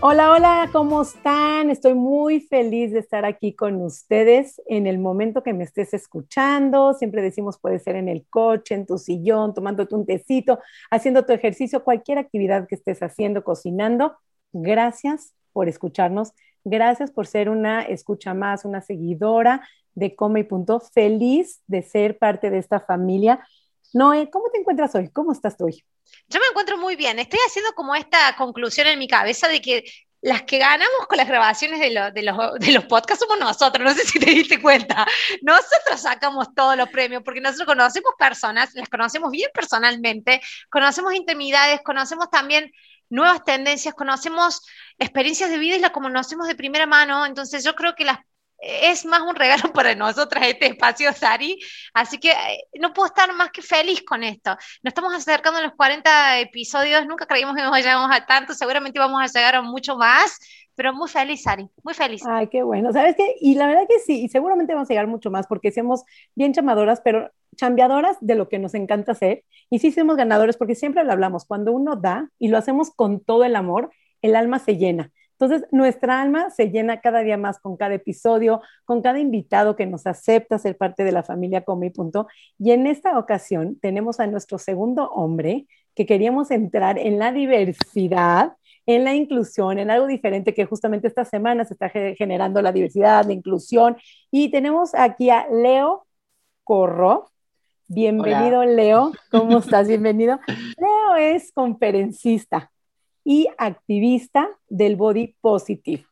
Hola, hola, ¿cómo están? Estoy muy feliz de estar aquí con ustedes en el momento que me estés escuchando. Siempre decimos puede ser en el coche, en tu sillón, tomándote un tecito, haciendo tu ejercicio, cualquier actividad que estés haciendo, cocinando. Gracias por escucharnos. Gracias por ser una escucha más, una seguidora de Come y Punto. Feliz de ser parte de esta familia. Noé, ¿cómo te encuentras hoy? ¿Cómo estás hoy? Yo me encuentro muy bien. Estoy haciendo como esta conclusión en mi cabeza de que las que ganamos con las grabaciones de, de, los, de, los, podcasts somos nosotros, no sé si te diste cuenta. Nosotros sacamos todos los premios porque nosotros conocemos personas, las conocemos bien personalmente, conocemos intimidades, conocemos también nuevas tendencias, conocemos experiencias de vida y las conocemos de primera mano. Entonces yo creo que las es más un regalo para nosotras este espacio, Sari. Así que eh, no puedo estar más que feliz con esto. Nos estamos acercando a los 40 episodios, nunca creímos que llegamos a tanto, seguramente vamos a llegar a mucho más, pero muy feliz, Sari, muy feliz. Ay, qué bueno. ¿Sabes qué? Y la verdad que sí, y seguramente vamos a llegar mucho más porque somos bien chamadoras, pero chambeadoras de lo que nos encanta hacer. Y sí somos ganadores porque siempre lo hablamos, cuando uno da y lo hacemos con todo el amor, el alma se llena. Entonces, nuestra alma se llena cada día más con cada episodio, con cada invitado que nos acepta ser parte de la familia Come Punto. Y en esta ocasión tenemos a nuestro segundo hombre que queríamos entrar en la diversidad, en la inclusión, en algo diferente que justamente esta semana se está generando la diversidad, la inclusión. Y tenemos aquí a Leo Corro. Bienvenido, Leo. ¿Cómo estás? Bienvenido. Leo es conferencista y activista del body positive.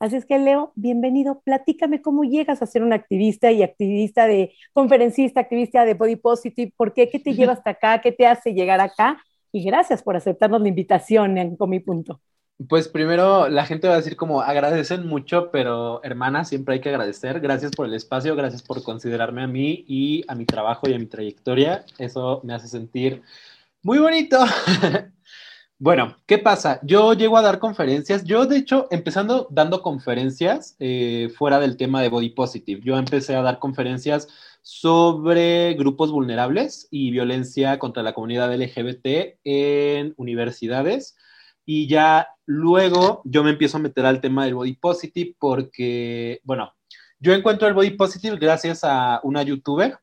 Así es que, Leo, bienvenido. Platícame cómo llegas a ser un activista y activista de conferencista, activista de body positive. ¿Por qué? ¿Qué te lleva hasta acá? ¿Qué te hace llegar acá? Y gracias por aceptarnos la invitación en Comi Punto. Pues primero la gente va a decir como agradecen mucho, pero hermana, siempre hay que agradecer. Gracias por el espacio, gracias por considerarme a mí y a mi trabajo y a mi trayectoria. Eso me hace sentir muy bonito. Bueno, ¿qué pasa? Yo llego a dar conferencias. Yo, de hecho, empezando dando conferencias eh, fuera del tema de Body Positive, yo empecé a dar conferencias sobre grupos vulnerables y violencia contra la comunidad LGBT en universidades. Y ya luego yo me empiezo a meter al tema del Body Positive porque, bueno, yo encuentro el Body Positive gracias a una youtuber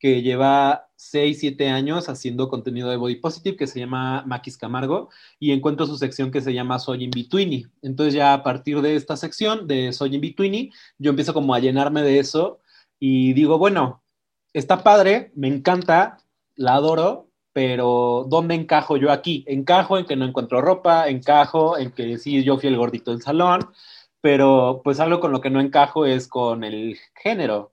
que lleva 6, 7 años haciendo contenido de Body Positive que se llama Maquis Camargo y encuentro su sección que se llama Soy in Betweeny. Entonces ya a partir de esta sección de Soy in Betweeny, yo empiezo como a llenarme de eso y digo, bueno, está padre, me encanta, la adoro, pero ¿dónde encajo yo aquí? Encajo en que no encuentro ropa, encajo en que sí, yo fui el gordito del salón, pero pues algo con lo que no encajo es con el género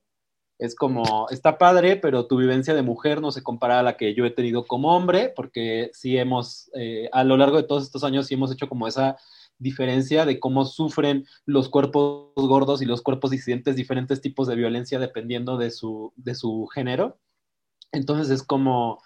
es como, está padre, pero tu vivencia de mujer no se compara a la que yo he tenido como hombre, porque sí hemos, eh, a lo largo de todos estos años, sí hemos hecho como esa diferencia de cómo sufren los cuerpos gordos y los cuerpos disidentes diferentes tipos de violencia dependiendo de su, de su género. Entonces es como,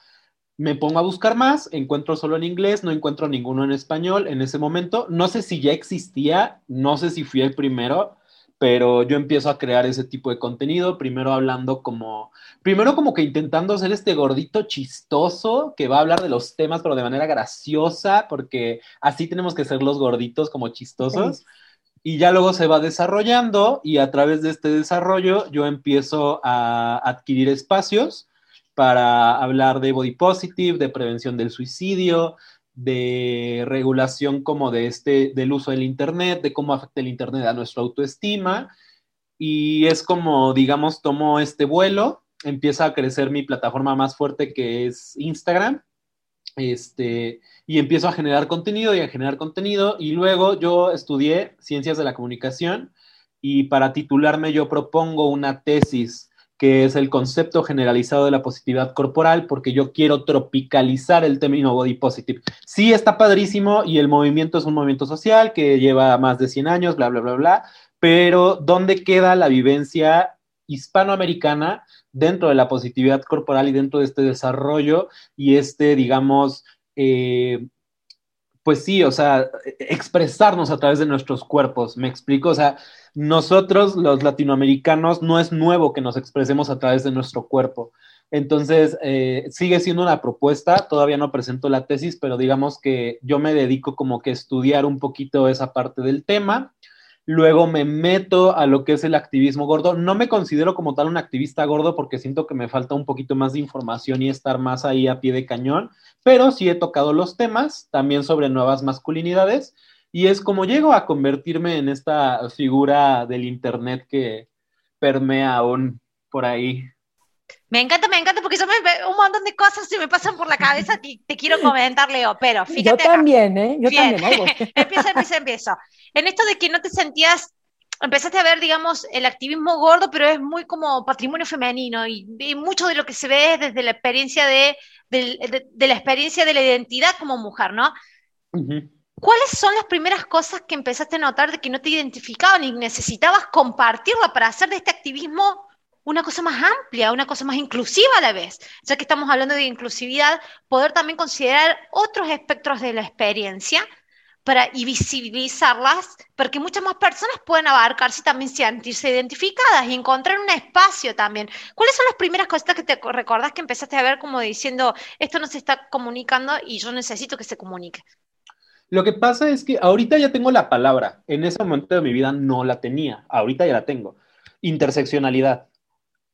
me pongo a buscar más, encuentro solo en inglés, no encuentro ninguno en español en ese momento. No sé si ya existía, no sé si fui el primero, pero yo empiezo a crear ese tipo de contenido, primero hablando como, primero como que intentando ser este gordito chistoso que va a hablar de los temas, pero de manera graciosa, porque así tenemos que ser los gorditos como chistosos. Y ya luego se va desarrollando y a través de este desarrollo yo empiezo a adquirir espacios para hablar de body positive, de prevención del suicidio, de regulación como de este, del uso del Internet, de cómo afecta el Internet a nuestra autoestima. Y es como, digamos, tomo este vuelo, empieza a crecer mi plataforma más fuerte que es Instagram, este, y empiezo a generar contenido y a generar contenido. Y luego yo estudié ciencias de la comunicación y para titularme yo propongo una tesis que es el concepto generalizado de la positividad corporal, porque yo quiero tropicalizar el término body positive. Sí, está padrísimo y el movimiento es un movimiento social que lleva más de 100 años, bla, bla, bla, bla, pero ¿dónde queda la vivencia hispanoamericana dentro de la positividad corporal y dentro de este desarrollo y este, digamos, eh, pues sí, o sea, expresarnos a través de nuestros cuerpos, me explico, o sea, nosotros los latinoamericanos no es nuevo que nos expresemos a través de nuestro cuerpo. Entonces, eh, sigue siendo una propuesta, todavía no presento la tesis, pero digamos que yo me dedico como que a estudiar un poquito esa parte del tema. Luego me meto a lo que es el activismo gordo. No me considero como tal un activista gordo porque siento que me falta un poquito más de información y estar más ahí a pie de cañón, pero sí he tocado los temas, también sobre nuevas masculinidades, y es como llego a convertirme en esta figura del Internet que permea aún por ahí. Me encanta, me encanta porque yo me, un montón de cosas se me pasan por la cabeza que te quiero comentar, Leo, pero fíjate. Yo también, ¿eh? Yo también. empieza, empieza, empieza. En esto de que no te sentías, empezaste a ver, digamos, el activismo gordo, pero es muy como patrimonio femenino y, mucho de lo que se ve es desde la experiencia de, de, la experiencia de la identidad como mujer, ¿no? ¿Cuáles son las primeras cosas que empezaste a notar de que no te identificaban y necesitabas compartirla para hacer de este activismo una cosa más amplia, una cosa más inclusiva a la vez. Ya que estamos hablando de inclusividad, poder también considerar otros espectros de la experiencia para y visibilizarlas, para que muchas más personas puedan abarcarse y también sentirse identificadas y encontrar un espacio también. ¿Cuáles son las primeras cosas que te recordás que empezaste a ver como diciendo, esto no se está comunicando y yo necesito que se comunique? Lo que pasa es que ahorita ya tengo la palabra, en ese momento de mi vida no la tenía, ahorita ya la tengo. Interseccionalidad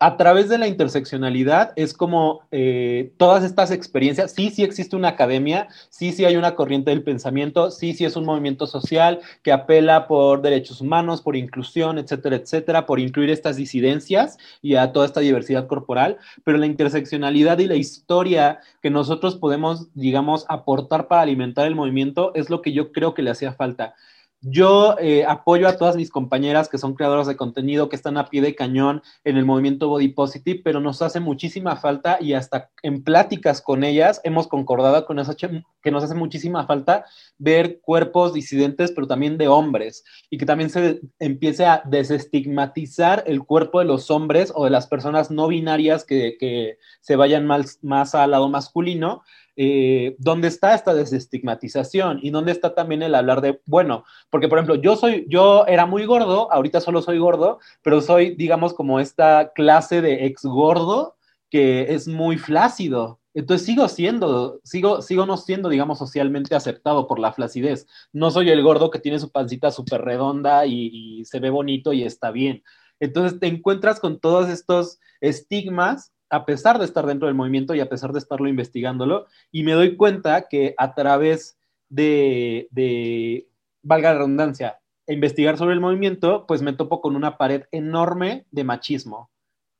a través de la interseccionalidad es como eh, todas estas experiencias, sí, sí existe una academia, sí, sí hay una corriente del pensamiento, sí, sí es un movimiento social que apela por derechos humanos, por inclusión, etcétera, etcétera, por incluir estas disidencias y a toda esta diversidad corporal, pero la interseccionalidad y la historia que nosotros podemos, digamos, aportar para alimentar el movimiento es lo que yo creo que le hacía falta. Yo eh, apoyo a todas mis compañeras que son creadoras de contenido, que están a pie de cañón en el movimiento Body Positive, pero nos hace muchísima falta y hasta en pláticas con ellas hemos concordado con eso que nos hace muchísima falta ver cuerpos disidentes, pero también de hombres, y que también se empiece a desestigmatizar el cuerpo de los hombres o de las personas no binarias que, se vayan más, más al lado masculino eh, dónde está esta desestigmatización y dónde está también el hablar de, bueno, porque por ejemplo, yo soy, yo era muy gordo, ahorita solo soy gordo, pero soy, digamos, como esta clase de ex gordo que es muy flácido. Entonces sigo siendo, sigo, sigo no siendo, digamos, socialmente aceptado por la flacidez. No soy el gordo que tiene su pancita súper redonda y se ve bonito y está bien. Entonces te encuentras con todos estos estigmas a pesar de estar dentro del movimiento y a pesar de estarlo investigándolo, y me doy cuenta que a través de, de valga la redundancia, investigar sobre el movimiento, pues me topo con una pared enorme de machismo,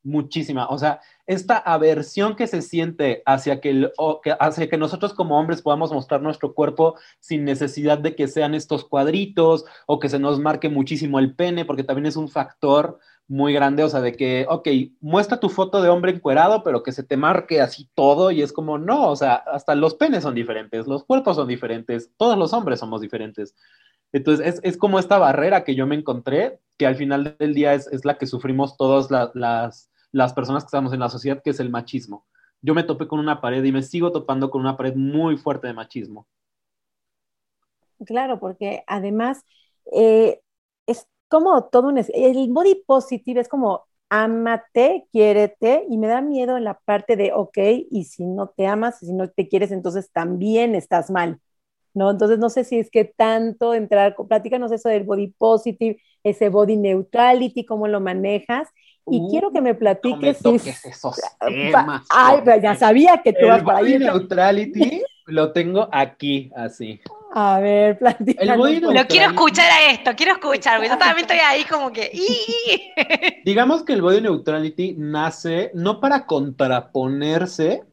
muchísima. O sea, esta aversión que se siente hacia que, hacia que nosotros como hombres podamos mostrar nuestro cuerpo sin necesidad de que sean estos cuadritos o que se nos marque muchísimo el pene, porque también es un factor muy grande, o sea, de que, ok, muestra tu foto de hombre encuerado, pero que se te marque así todo y es como, no, o sea, hasta los penes son diferentes, los cuerpos son diferentes, todos los hombres somos diferentes. Entonces, es, como esta barrera que yo me encontré, que al final del día es, la que sufrimos todas las, las personas que estamos en la sociedad, que es el machismo. Yo me topé con una pared y me sigo topando con una pared muy fuerte de machismo. Claro, porque además eh, es como todo un... El body positive es como ámate, quiérete, y me da miedo en la parte de, ok, y si no te amas, si no te quieres, entonces también estás mal, ¿no? Entonces no sé si es que tanto entrar, platícanos eso del body positive, ese body neutrality, cómo lo manejas, y quiero que me platiques. No me esos temas, Ay, pero ya sabía que tú vas para ahí. neutrality lo tengo aquí, así. A ver, platícanos. Lo quiero escuchar a esto, quiero escuchar, porque yo también estoy ahí como que... Digamos que el body neutrality nace no para contraponerse,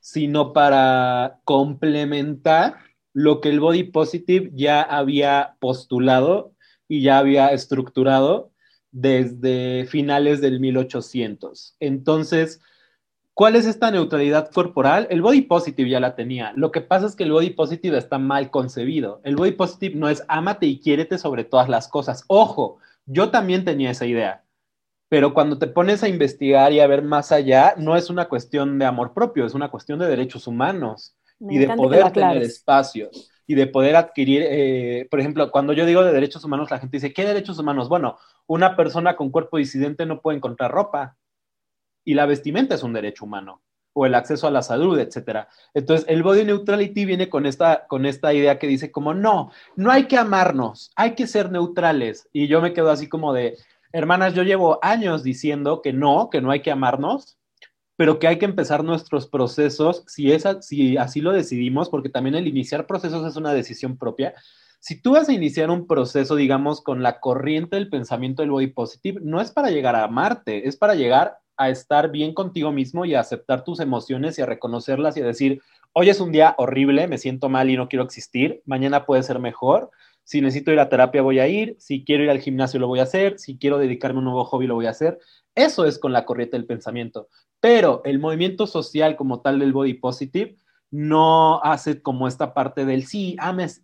sino para complementar lo que el body positive ya había postulado y ya había estructurado desde finales del 1800. Entonces, ¿Cuál es esta neutralidad corporal? El body positive ya la tenía. Lo que pasa es que el body positive está mal concebido. El body positive no es ámate y quiérete sobre todas las cosas. Ojo, yo también tenía esa idea. pero cuando te pones a investigar y a ver más allá, no es una cuestión de amor propio, es una cuestión de derechos humanos y de poder tener espacios y de poder adquirir, eh, por ejemplo, cuando yo digo de derechos humanos, la gente dice, ¿qué derechos humanos? Bueno, una persona con cuerpo disidente no puede encontrar ropa y la vestimenta es un derecho humano o el acceso a la salud, etcétera. Entonces, el body neutrality viene con esta, con esta idea que dice como, no, no hay que amarnos, hay que ser neutrales. Y yo me quedo así como de, hermanas, yo llevo años diciendo que no, que no hay que amarnos, pero que hay que empezar nuestros procesos si, es, si así lo decidimos, porque también el iniciar procesos es una decisión propia. Si tú vas a iniciar un proceso, digamos, con la corriente del pensamiento del body positive, no es para llegar a amarte, es para llegar a estar bien contigo mismo y a aceptar tus emociones y a reconocerlas y a decir, hoy es un día horrible, me siento mal y no quiero existir, mañana puede ser mejor, si necesito ir a terapia voy a ir, si quiero ir al gimnasio lo voy a hacer, si quiero dedicarme a un nuevo hobby lo voy a hacer. Eso es con la corriente del pensamiento. Pero el movimiento social como tal del body positive no hace como esta parte del sí, ames,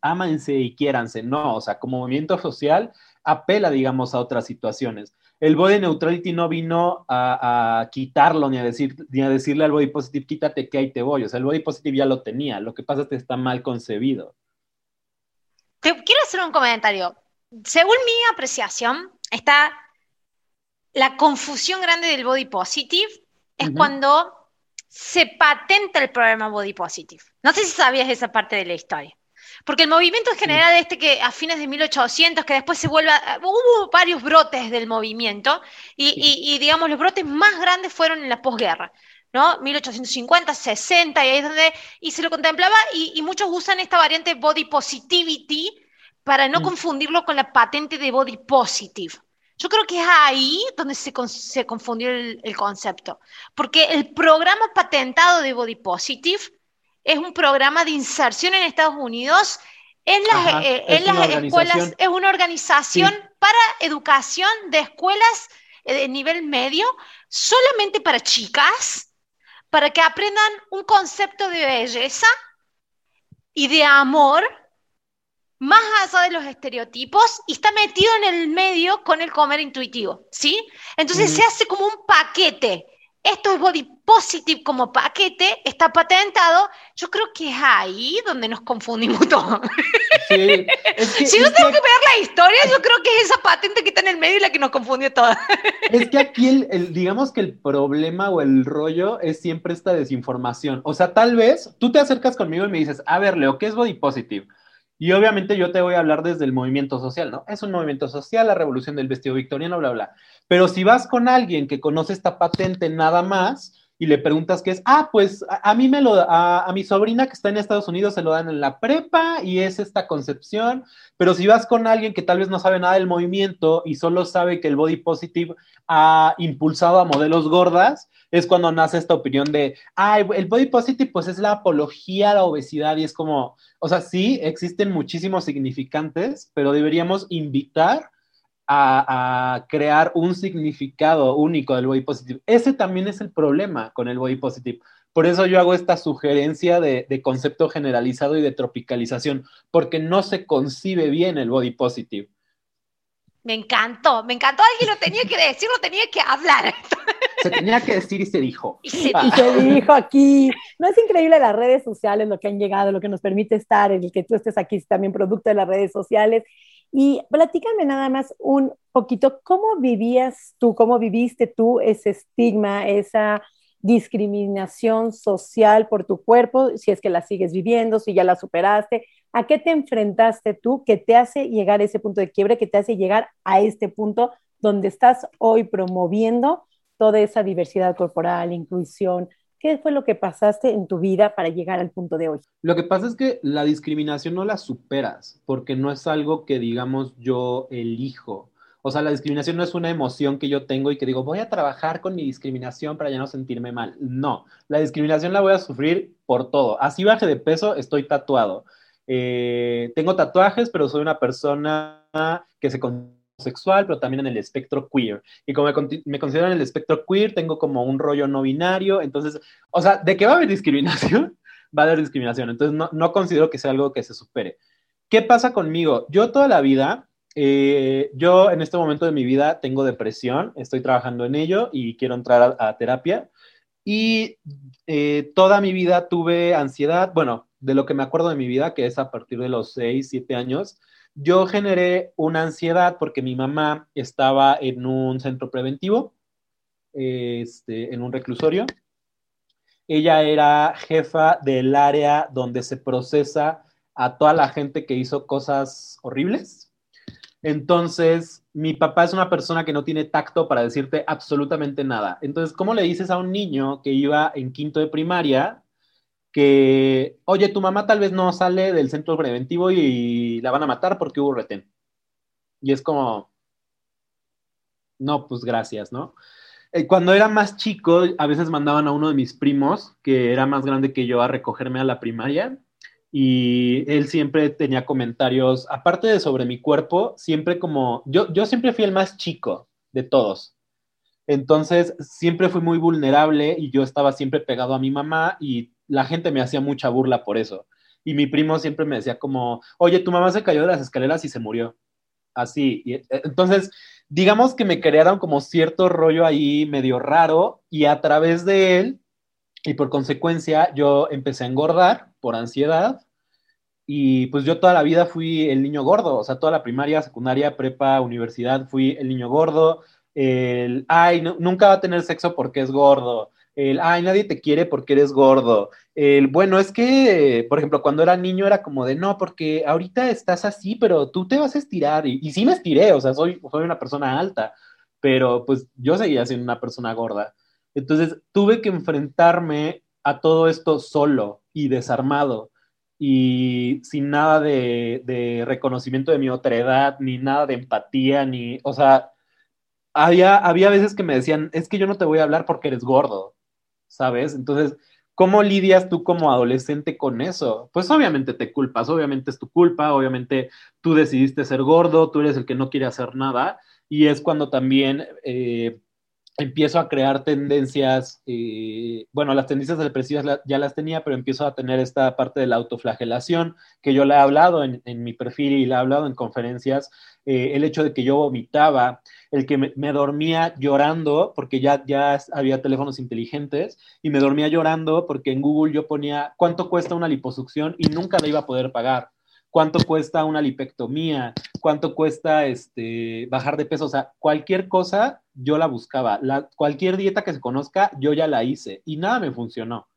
y quiéranse. No, o sea, como movimiento social apela, digamos, a otras situaciones. El body neutrality no vino a, quitarlo ni a, decir, ni a decirle al body positive, quítate que ahí te voy. O sea, el body positive ya lo tenía. Lo que pasa es que está mal concebido. Te quiero hacer un comentario. Según mi apreciación, está la confusión grande del body positive es cuando se patenta el programa body positive. No sé si sabías esa parte de la historia. Porque el movimiento en general, este que a fines de 1800, que después se vuelve, hubo varios brotes del movimiento, y, digamos, los brotes más grandes fueron en la posguerra, ¿no? 1850, 60, y ahí es donde, y se lo contemplaba, y, muchos usan esta variante body positivity para no mm. confundirlo con la patente de body positive. Yo creo que es ahí donde se, se confundió el, el, concepto, porque el programa patentado de Body Positive es un programa de inserción en Estados Unidos en las, eh, en las escuelas, es una organización para educación de escuelas eh, de nivel medio, solamente para chicas, para que aprendan un concepto de belleza y de amor más allá de los estereotipos y está metido en el medio con el comer intuitivo, ¿sí? Entonces se hace como un paquete esto es body positive como paquete, está patentado, yo creo que es ahí donde nos confundimos todos. si yo tengo que... ver la historia, yo creo que es esa patente que está en el medio y la que nos confundió todas. es que aquí, el, digamos que el problema o el rollo es siempre esta desinformación. O sea, tal vez tú te acercas conmigo y me dices, a ver, Leo, ¿qué es body positive? Y obviamente yo te voy a hablar desde el movimiento social, ¿no? Es un movimiento social, la revolución del vestido victoriano, bla, bla. Pero si vas con alguien que conoce esta patente nada más y le preguntas qué es, ah, pues a, mí me lo, a, a, mi sobrina que está en Estados Unidos se lo dan en la prepa y es esta concepción. Pero si vas con alguien que tal vez no sabe nada del movimiento y solo sabe que el body positive ha impulsado a modelos gordas, es cuando nace esta opinión de, ay, el body positive pues es la apología a la obesidad y es como, o sea, sí, existen muchísimos significantes, pero deberíamos invitar a, crear un significado único del body positive. Ese también es el problema con el body positive. Por eso yo hago esta sugerencia de, de, concepto generalizado y de tropicalización, porque no se concibe bien el body positive. Me encantó, me encantó. Alguien lo tenía que decir, lo tenía que hablar. Se tenía que decir y se dijo. Y se, dijo aquí. No es increíble las redes sociales, lo que han llegado, lo que nos permite estar, el que tú estés aquí también producto de las redes sociales. Y platícame nada más un poquito, ¿cómo vivías tú, cómo viviste tú ese estigma, esa discriminación social por tu cuerpo, si es que la sigues viviendo, si ya la superaste? ¿A qué te enfrentaste tú que te hace llegar a ese punto de quiebre, que te hace llegar a este punto donde estás hoy promoviendo toda esa diversidad corporal, inclusión? ¿Qué fue lo que pasaste en tu vida para llegar al punto de hoy? Lo que pasa es que la discriminación no la superas, porque no es algo que, digamos, yo elijo. O sea, la discriminación no es una emoción que yo tengo y que digo, voy a trabajar con mi discriminación para ya no sentirme mal. No, la discriminación la voy a sufrir por todo. Así baje de peso, estoy tatuado. Eh, tengo tatuajes, pero soy una persona que se sexual, pero también en el espectro queer. Y como me, considero en el espectro queer, tengo como un rollo no binario. Entonces, o sea, de que va a haber discriminación, va a haber discriminación. Entonces, no, no considero que sea algo que se supere. ¿Qué pasa conmigo? Yo toda la vida eh, yo en este momento de mi vida tengo depresión, estoy trabajando en ello y quiero entrar a, terapia. Y eh, toda mi vida tuve ansiedad, bueno, de lo que me acuerdo de mi vida, que es a partir de los 6, 7 años, yo generé una ansiedad porque mi mamá estaba en un centro preventivo, este, en un reclusorio. Ella era jefa del área donde se procesa a toda la gente que hizo cosas horribles. Entonces, mi papá es una persona que no tiene tacto para decirte absolutamente nada. Entonces, ¿cómo le dices a un niño que iba en quinto de primaria que, oye, tu mamá tal vez no sale del centro preventivo y la van a matar porque hubo retén? Y es como, no, pues gracias, ¿no? Eh, cuando era más chico, a veces mandaban a uno de mis primos, que era más grande que yo, a recogerme a la primaria y él siempre tenía comentarios, aparte de sobre mi cuerpo, siempre como, yo, yo siempre fui el más chico de todos. Entonces, siempre fui muy vulnerable y yo estaba siempre pegado a mi mamá y la gente me hacía mucha burla por eso. Y mi primo siempre me decía como, oye, tu mamá se cayó de las escaleras y se murió. Así. Y, eh, entonces, digamos que me crearon como cierto rollo ahí medio raro y a través de él y por consecuencia yo empecé a engordar por ansiedad y pues yo toda la vida fui el niño gordo, o sea, toda la primaria, secundaria, prepa, universidad, fui el niño gordo, el, ay, nunca va a tener sexo porque es gordo, el, ay, nadie te quiere porque eres gordo, el, bueno, es que, por ejemplo, cuando era niño era como de, no, porque ahorita estás así, pero tú te vas a estirar, y, sí me estiré, o sea, soy, soy una persona alta, pero pues yo seguía siendo una persona gorda. Entonces tuve que enfrentarme a todo esto solo y desarmado y sin nada de, reconocimiento de mi otra edad, ni nada de empatía, ni, o sea, había, había veces que me decían, es que yo no te voy a hablar porque eres gordo, ¿sabes? Entonces, ¿cómo lidias tú como adolescente con eso? Pues obviamente te culpas, obviamente es tu culpa, obviamente tú decidiste ser gordo, tú eres el que no quiere hacer nada, y es cuando también... Eh, empiezo a crear tendencias, eh, bueno, las tendencias depresivas ya las tenía, pero empiezo a tener esta parte de la autoflagelación, que yo le he hablado en, mi perfil y le he hablado en conferencias, eh, el hecho de que yo vomitaba, el que me, dormía llorando, porque ya, ya había teléfonos inteligentes, y me dormía llorando porque en Google yo ponía cuánto cuesta una liposucción y nunca la iba a poder pagar. Cuánto cuesta una lipectomía, cuánto cuesta este, bajar de peso, o sea, cualquier cosa yo la buscaba, la, cualquier dieta que se conozca yo ya la hice y nada me funcionó.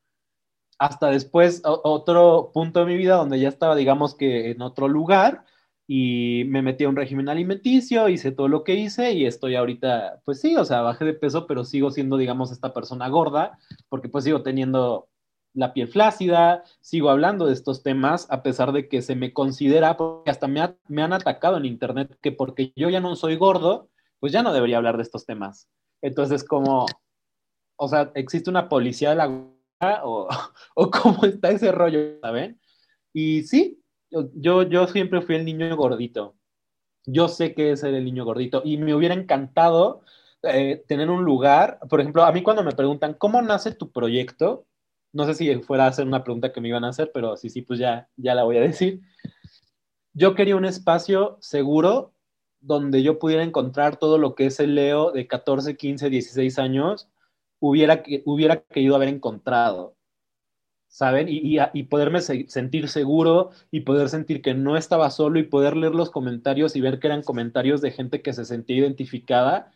Hasta después, otro punto de mi vida donde ya estaba, digamos que en otro lugar y me metí a un régimen alimenticio, hice todo lo que hice y estoy ahorita, pues sí, o sea, bajé de peso, pero sigo siendo, digamos, esta persona gorda, porque pues sigo teniendo la piel flácida, sigo hablando de estos temas a pesar de que se me considera, porque hasta me, me, han atacado en internet, que porque yo ya no soy gordo, pues ya no debería hablar de estos temas. Entonces, como, o sea, existe una policía de la o, o cómo está ese rollo, ¿saben? Y sí, yo, yo siempre fui el niño gordito. Yo sé que es el niño gordito y me hubiera encantado eh, tener un lugar, por ejemplo, a mí cuando me preguntan, ¿cómo nace tu proyecto? no sé si fuera a hacer una pregunta que me iban a hacer, pero sí, sí, pues ya, ya la voy a decir. Yo quería un espacio seguro donde yo pudiera encontrar todo lo que ese Leo de 14, 15, 16 años hubiera, hubiera querido haber encontrado, ¿saben? Y, y, poderme sentir seguro y poder sentir que no estaba solo y poder leer los comentarios y ver que eran comentarios de gente que se sentía identificada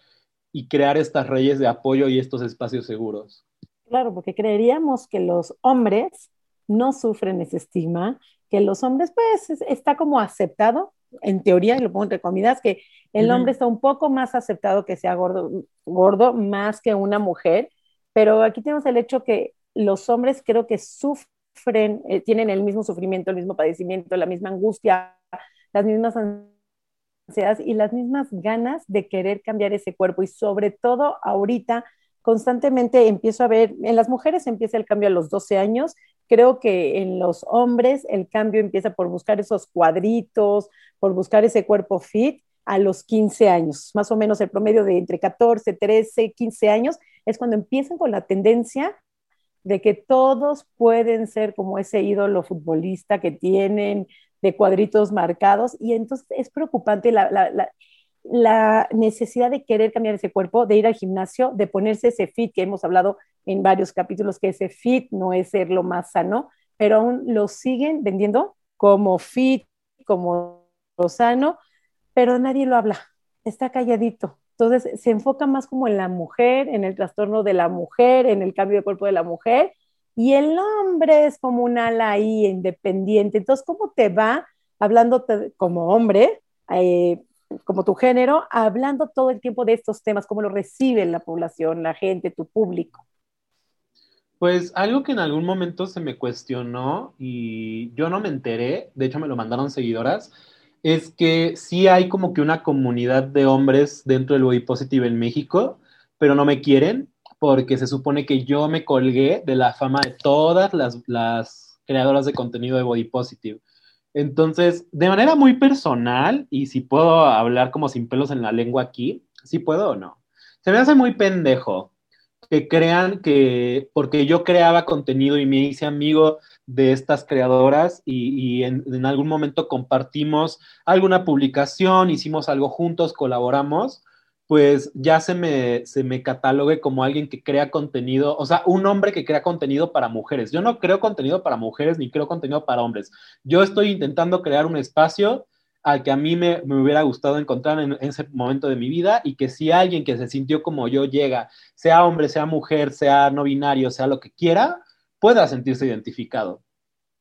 y crear estas redes de apoyo y estos espacios seguros. Claro, porque creeríamos que los hombres no sufren ese estigma, que los hombres, pues, está como aceptado, en teoría, y lo pongo entre comillas, que el hombre está un poco más aceptado que sea gordo, gordo más que una mujer, pero aquí tenemos el hecho que los hombres creo que sufren, eh, tienen el mismo sufrimiento, el mismo padecimiento, la misma angustia, las mismas ansiedades y las mismas ganas de querer cambiar ese cuerpo. Y sobre todo ahorita constantemente empiezo a ver, en las mujeres empieza el cambio a los 12 años, creo que en los hombres el cambio empieza por buscar esos cuadritos, por buscar ese cuerpo fit a los 15 años, más o menos el promedio de entre 14, 13, 15 años, es cuando empiezan con la tendencia de que todos pueden ser como ese ídolo futbolista que tienen, de cuadritos marcados y entonces es preocupante la, la, necesidad de querer cambiar ese cuerpo, de ir al gimnasio, de ponerse ese fit que hemos hablado en varios capítulos, que ese fit no es ser lo más sano, pero aún lo siguen vendiendo como fit, como lo sano, pero nadie lo habla, está calladito. Entonces se enfoca más como en la mujer, en el trastorno de la mujer, en el cambio de cuerpo de la mujer, y el hombre es como un ala ahí independiente. Entonces, ¿cómo te va hablando como hombre, eh, como tu género, hablando todo el tiempo de estos temas? ¿Cómo lo recibe la población, la gente, tu público? Pues algo que en algún momento se me cuestionó y yo no me enteré, de hecho me lo mandaron seguidoras, es que sí hay como que una comunidad de hombres dentro del body positive en México, pero no me quieren porque se supone que yo me colgué de la fama de todas las, las creadoras de contenido de Body Positive. Entonces, de manera muy personal, y si puedo hablar como sin pelos en la lengua aquí, si puedo o no, se me hace muy pendejo que crean que porque yo creaba contenido y me hice amigo de estas creadoras y, en, en, algún momento compartimos alguna publicación, hicimos algo juntos, colaboramos, pues ya se me, se me catalogue como alguien que crea contenido, o sea, un hombre que crea contenido para mujeres. Yo no creo contenido para mujeres ni creo contenido para hombres. Yo estoy intentando crear un espacio al que a mí me, hubiera gustado encontrar en, ese momento de mi vida y que si alguien que se sintió como yo llega, sea hombre, sea mujer, sea no binario, sea lo que quiera, pueda sentirse identificado.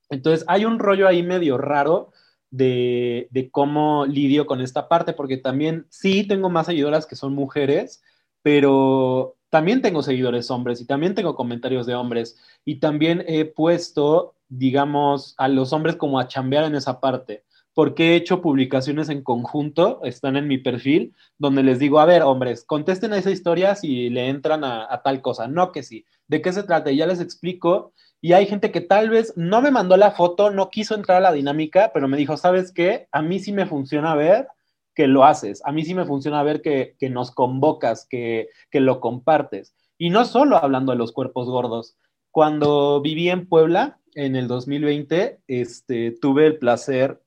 Entonces, hay un rollo ahí medio raro de, cómo lidio con esta parte, porque también sí tengo más seguidoras que son mujeres, pero también tengo seguidores hombres y también tengo comentarios de hombres y también he puesto, digamos, a los hombres como a chambear en esa parte, porque he hecho publicaciones en conjunto, están en mi perfil, donde les digo, a ver, hombres, contesten a esa historia si le entran a, tal cosa, no que sí, de qué se trata, y ya les explico y hay gente que tal vez no me mandó la foto, no quiso entrar a la dinámica, pero me dijo, ¿sabes qué? A mí sí me funciona ver que lo haces, a mí sí me funciona ver que, nos convocas, que, que lo compartes. Y no solo hablando de los cuerpos gordos. Cuando viví en Puebla en el 2020, este, tuve el placer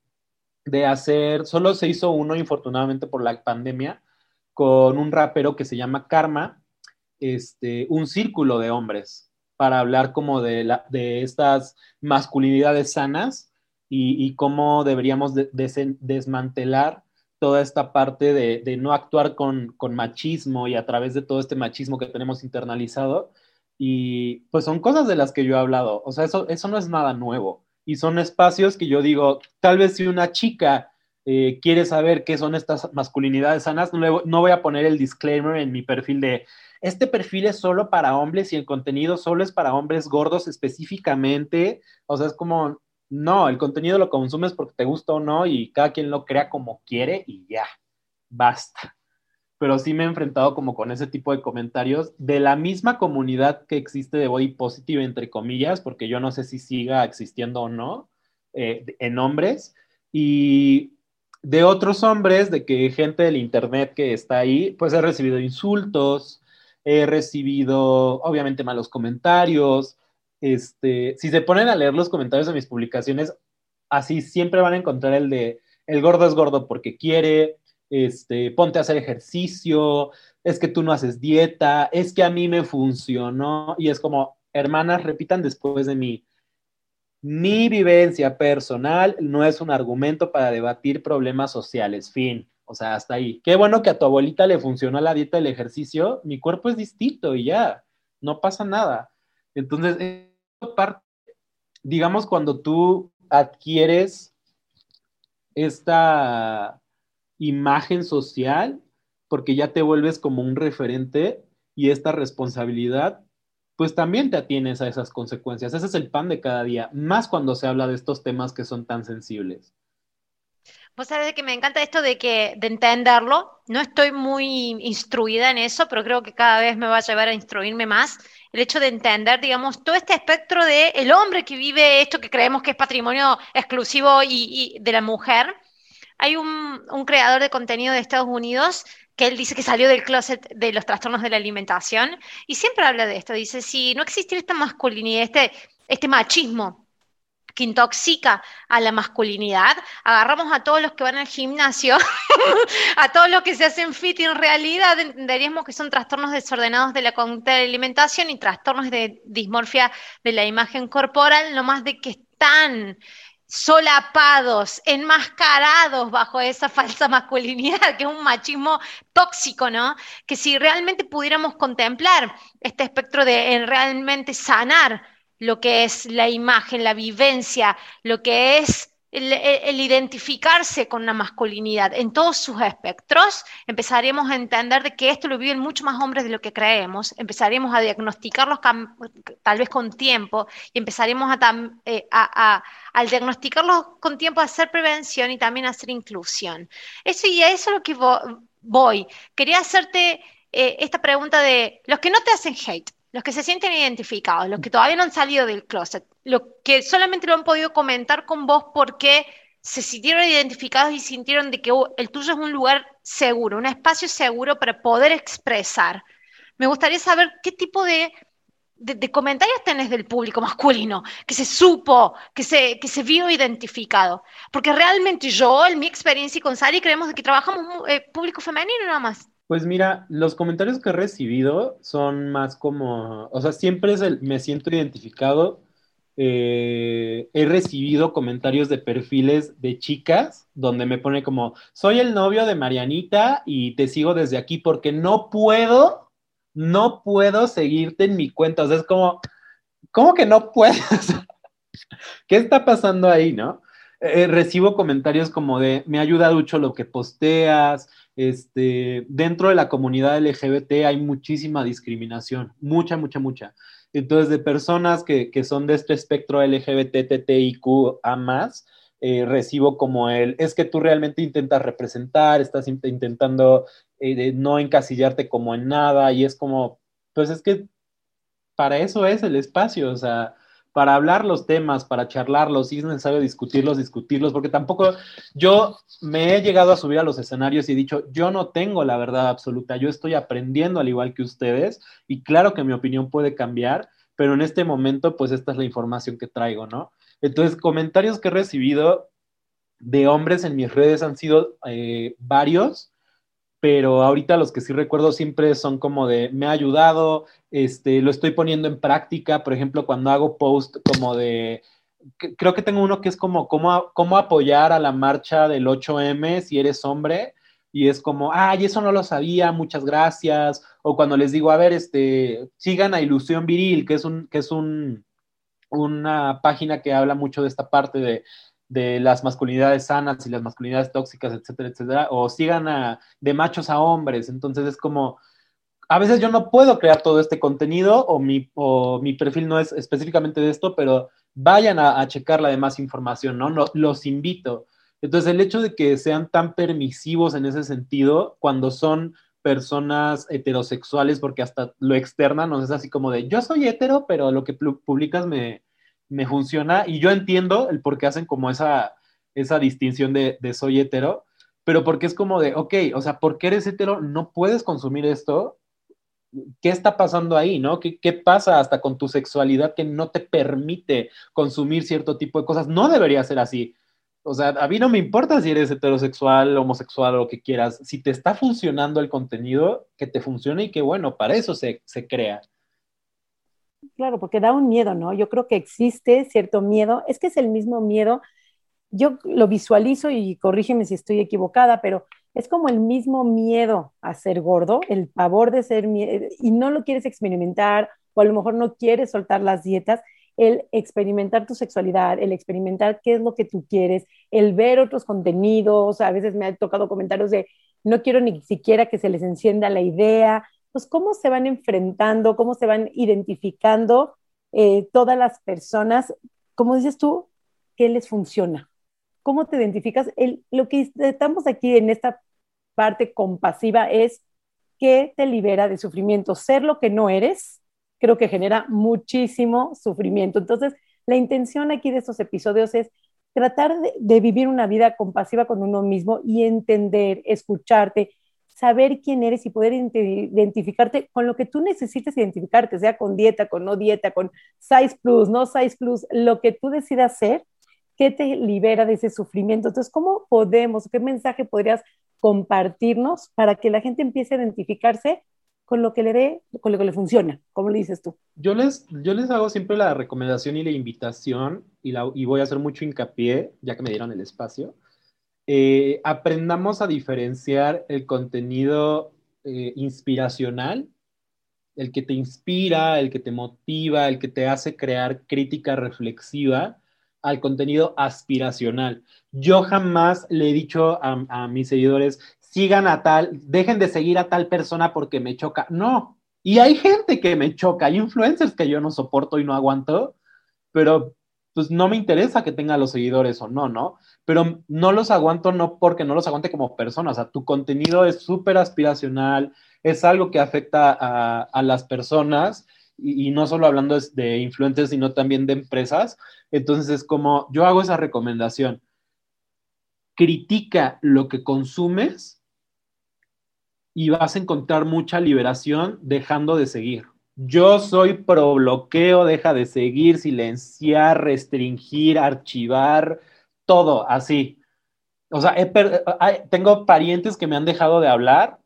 de hacer, solo se hizo uno, infortunadamente por la pandemia, con un rapero que se llama Karma, este, un círculo de hombres para hablar como de, la, de estas masculinidades sanas y, cómo deberíamos desmantelar toda esta parte de, no actuar con, machismo y a través de todo este machismo que tenemos internalizado. Y pues son cosas de las que yo he hablado. O sea, eso, eso no es nada nuevo. Y son espacios que yo digo, tal vez si una chica eh, quiere saber qué son estas masculinidades sanas, no, no voy a poner el disclaimer en mi perfil de este perfil es solo para hombres y el contenido solo es para hombres gordos específicamente. O sea, es como, no, el contenido lo consumes porque te gusta o no y cada quien lo crea como quiere y ya, basta. Pero sí me he enfrentado como con ese tipo de comentarios de la misma comunidad que existe de body positive, entre comillas, porque yo no sé si siga existiendo o no, eh, en hombres. Y de otros hombres, de que gente del internet que está ahí, pues he recibido insultos, he recibido obviamente malos comentarios. Este, si se ponen a leer los comentarios de mis publicaciones, así siempre van a encontrar el de el gordo es gordo porque quiere, este, ponte a hacer ejercicio, es que tú no haces dieta, es que a mí me funcionó y es como, hermanas, repitan después de mí. Mi vivencia personal no es un argumento para debatir problemas sociales. Fin. O sea, hasta ahí. Qué bueno que a tu abuelita le funcionó la dieta, el ejercicio. Mi cuerpo es distinto y ya, no pasa nada. Entonces, digamos, cuando tú adquieres esta imagen social, porque ya te vuelves como un referente y esta responsabilidad, pues también te atienes a esas consecuencias. Ese es el pan de cada día, más cuando se habla de estos temas que son tan sensibles. Vos sabés que me encanta esto de que de entenderlo. No estoy muy instruida en eso, pero creo que cada vez me va a llevar a instruirme más. El hecho de entender, digamos, todo este espectro de el hombre que vive esto que creemos que es patrimonio exclusivo y, de la mujer. Hay un, creador de contenido de Estados Unidos que él dice que salió del closet de los trastornos de la alimentación y siempre habla de esto. Dice, si no existiera esta masculinidad, este, este machismo que intoxica a la masculinidad, agarramos a todos los que van al gimnasio, a todos los que se hacen fit en realidad entenderíamos que son trastornos desordenados de la conducta de alimentación y trastornos de dismorfia de la imagen corporal, no más de que están solapados, enmascarados bajo esa falsa masculinidad, que es un machismo tóxico, ¿no? Que si realmente pudiéramos contemplar este espectro de realmente sanar lo que es la imagen, la vivencia, lo que es el, identificarse con la masculinidad en todos sus espectros, empezaremos a entender de que esto lo viven mucho más hombres de lo que creemos, empezaremos a diagnosticarlos tal vez con tiempo y empezaremos eh, a, al diagnosticarlos con tiempo a hacer prevención y también a hacer inclusión. Eso y a eso es lo que voy. Quería hacerte eh, esta pregunta de los que no te hacen hate los que se sienten identificados, los que todavía no han salido del closet, los que solamente lo han podido comentar con vos porque se sintieron identificados y sintieron de que uh, el tuyo es un lugar seguro, un espacio seguro para poder expresar. Me gustaría saber qué tipo de, comentarios tenés del público masculino, que se supo, que se, que se vio identificado. Porque realmente yo, en mi experiencia con Sari, creemos que trabajamos eh, público femenino nada más. Pues mira, los comentarios que he recibido son más como, o sea, siempre es el, me siento identificado. Eh, he recibido comentarios de perfiles de chicas donde me pone como, soy el novio de Marianita y te sigo desde aquí porque no puedo, no puedo seguirte en mi cuenta. O sea, es como, ¿cómo que no puedes? ¿Qué está pasando ahí, no? Eh, recibo comentarios como de, me ayuda mucho lo que posteas, este, dentro de la comunidad LGBT hay muchísima discriminación, mucha, mucha, mucha. Entonces, de personas que, son de este espectro LGBT, TTIQ a más, eh, recibo como el, es que tú realmente intentas representar, estás intentando eh, no encasillarte como en nada y es como, pues es que para eso es el espacio, o sea, para hablar los temas, para charlarlos, si es necesario discutirlos, discutirlos, porque tampoco yo me he llegado a subir a los escenarios y he dicho, yo no tengo la verdad absoluta, yo estoy aprendiendo al igual que ustedes y claro que mi opinión puede cambiar, pero en este momento pues esta es la información que traigo, ¿no? Entonces, comentarios que he recibido de hombres en mis redes han sido eh, varios pero ahorita los que sí recuerdo siempre son como de, me ha ayudado, este, lo estoy poniendo en práctica, por ejemplo, cuando hago post como de, creo que tengo uno que es como cómo, cómo apoyar a la marcha del 8M si eres hombre, y es como, ay, eso no lo sabía, muchas gracias, o cuando les digo, a ver, este, sigan a Ilusión Viril, que es un, que es un, una página que habla mucho de esta parte de de las masculinidades sanas y las masculinidades tóxicas, etcétera, etcétera, o sigan a, de machos a hombres. Entonces es como, a veces yo no puedo crear todo este contenido o mi, o mi perfil no es específicamente de esto, pero vayan a, checar la demás información, ¿no? Los invito. Entonces el hecho de que sean tan permisivos en ese sentido, cuando son personas heterosexuales, porque hasta lo externan, no es así como de, yo soy hetero, pero lo que publicas me, me funciona y yo entiendo el por qué hacen como esa, esa distinción de, soy hetero, pero porque es como de, ok, o sea, porque eres hetero no puedes consumir esto? ¿Qué está pasando ahí, no? ¿Qué, ¿Qué pasa hasta con tu sexualidad que no te permite consumir cierto tipo de cosas? No debería ser así. O sea, a mí no me importa si eres heterosexual, homosexual o lo que quieras. Si te está funcionando el contenido, que te funcione y que bueno, para eso se, se crea. Claro, porque da un miedo, ¿no? Yo creo que existe cierto miedo, es que es el mismo miedo, yo lo visualizo y corrígeme si estoy equivocada, pero es como el mismo miedo a ser gordo, el pavor de ser y no lo quieres experimentar o a lo mejor no quieres soltar las dietas, el experimentar tu sexualidad, el experimentar qué es lo que tú quieres, el ver otros contenidos, a veces me ha tocado comentarios de no quiero ni siquiera que se les encienda la idea, pues cómo se van enfrentando, cómo se van identificando eh, todas las personas, como dices tú, qué les funciona, cómo te identificas. lo que estamos aquí en esta parte compasiva es qué te libera de sufrimiento. Ser lo que no eres, creo que genera muchísimo sufrimiento. Entonces, la intención aquí de estos episodios es tratar de vivir una vida compasiva con uno mismo y entender, escucharte, saber quién eres y poder identificarte con lo que tú necesites identificarte, sea con dieta, con no dieta, con size plus, no size plus, lo que tú decidas hacer, que te libera de ese sufrimiento. Entonces, ¿cómo podemos, qué mensaje podrías compartirnos para que la gente empiece a identificarse con lo que le dé, con lo que le funciona, como le dices tú. Yo les, yo les hago siempre la recomendación y la invitación, y, la, y voy a hacer mucho hincapié, ya que me dieron el espacio, eh, aprendamos a diferenciar el contenido eh, inspiracional, el que te inspira, el que te motiva, el que te hace crear crítica reflexiva, al contenido aspiracional. Yo jamás le he dicho a, a mis seguidores, sigan a tal, dejen de seguir a tal persona porque me choca. No. Y hay gente que me choca, hay influencers que yo no soporto y no aguanto, pero pues no me interesa que tenga los seguidores o no, ¿no? Pero no los aguanto no porque no los aguante como personas, o sea, tu contenido es súper aspiracional, es algo que afecta a, las personas y, no solo hablando de influencers, sino también de empresas. Entonces es como, yo hago esa recomendación, critica lo que consumes y vas a encontrar mucha liberación dejando de seguir. Yo soy pro bloqueo, deja de seguir, silenciar, restringir, archivar, todo así. O sea, tengo parientes que me han dejado de hablar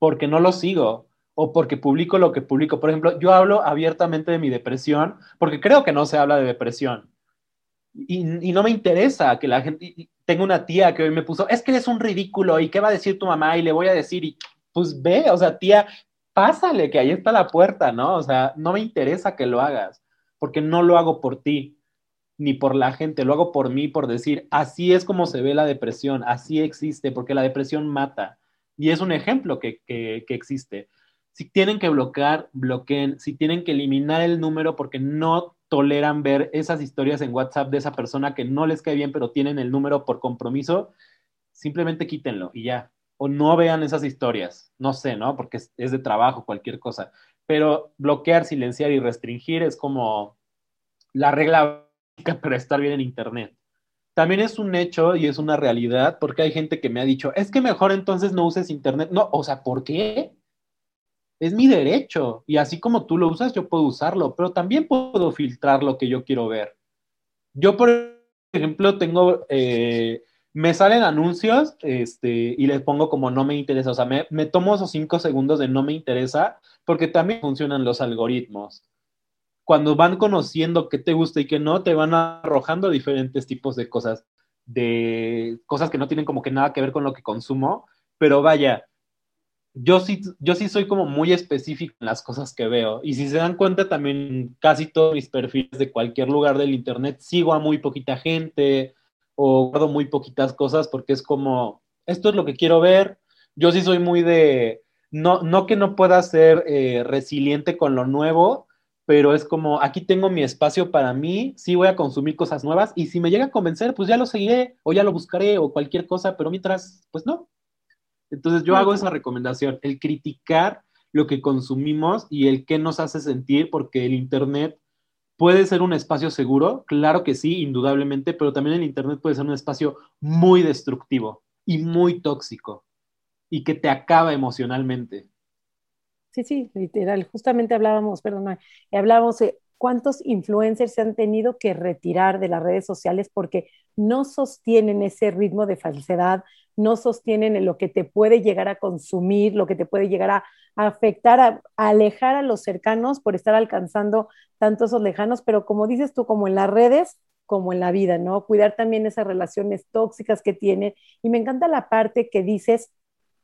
porque no lo sigo o porque publico lo que publico. Por ejemplo, yo hablo abiertamente de mi depresión porque creo que no se habla de depresión. Y, y no me interesa que la gente, tengo una tía que hoy me puso, es que eres un ridículo y qué va a decir tu mamá y le voy a decir, y pues ve, o sea, tía, pásale, que ahí está la puerta, ¿no? O sea, no me interesa que lo hagas, porque no lo hago por ti, ni por la gente, lo hago por mí, por decir, así es como se ve la depresión, así existe, porque la depresión mata. Y es un ejemplo que, que, existe. Si tienen que bloquear, bloqueen. Si tienen que eliminar el número porque no toleran ver esas historias en WhatsApp de esa persona que no les cae bien, pero tienen el número por compromiso, simplemente quítenlo y ya. O no vean esas historias. No sé, ¿no? Porque es, de trabajo, cualquier cosa. Pero bloquear, silenciar y restringir es como la regla para estar bien en Internet. También es un hecho y es una realidad porque hay gente que me ha dicho, es que mejor entonces no uses Internet. No, o sea, ¿por qué? es mi derecho y así como tú lo usas, yo puedo usarlo, pero también puedo filtrar lo que yo quiero ver. Yo, por ejemplo, tengo, eh, me salen anuncios este, y les pongo como no me interesa, o sea, me, me tomo esos cinco segundos de no me interesa porque también funcionan los algoritmos. Cuando van conociendo qué te gusta y qué no, te van arrojando diferentes tipos de cosas, de cosas que no tienen como que nada que ver con lo que consumo, pero vaya, yo sí, yo sí soy como muy específico en las cosas que veo. Y si se dan cuenta, también casi todos mis perfiles de cualquier lugar del Internet sigo a muy poquita gente o guardo muy poquitas cosas porque es como, esto es lo que quiero ver. Yo sí soy muy de, no, no que no pueda ser eh, resiliente con lo nuevo, pero es como, aquí tengo mi espacio para mí, sí voy a consumir cosas nuevas y si me llega a convencer, pues ya lo seguiré o ya lo buscaré o cualquier cosa, pero mientras, pues no, entonces yo hago esa recomendación, el criticar lo que consumimos y el qué nos hace sentir, porque el Internet puede ser un espacio seguro, claro que sí, indudablemente, pero también el Internet puede ser un espacio muy destructivo y muy tóxico y que te acaba emocionalmente. Sí, sí, literal. Justamente hablábamos, perdón, hablábamos de cuántos influencers se han tenido que retirar de las redes sociales porque no sostienen ese ritmo de falsedad, no sostienen lo que te puede llegar a consumir, lo que te puede llegar a, afectar, a, alejar a los cercanos por estar alcanzando tantos esos lejanos, pero como dices tú, como en las redes, como en la vida, ¿no? Cuidar también esas relaciones tóxicas que tienen. Y me encanta la parte que dices,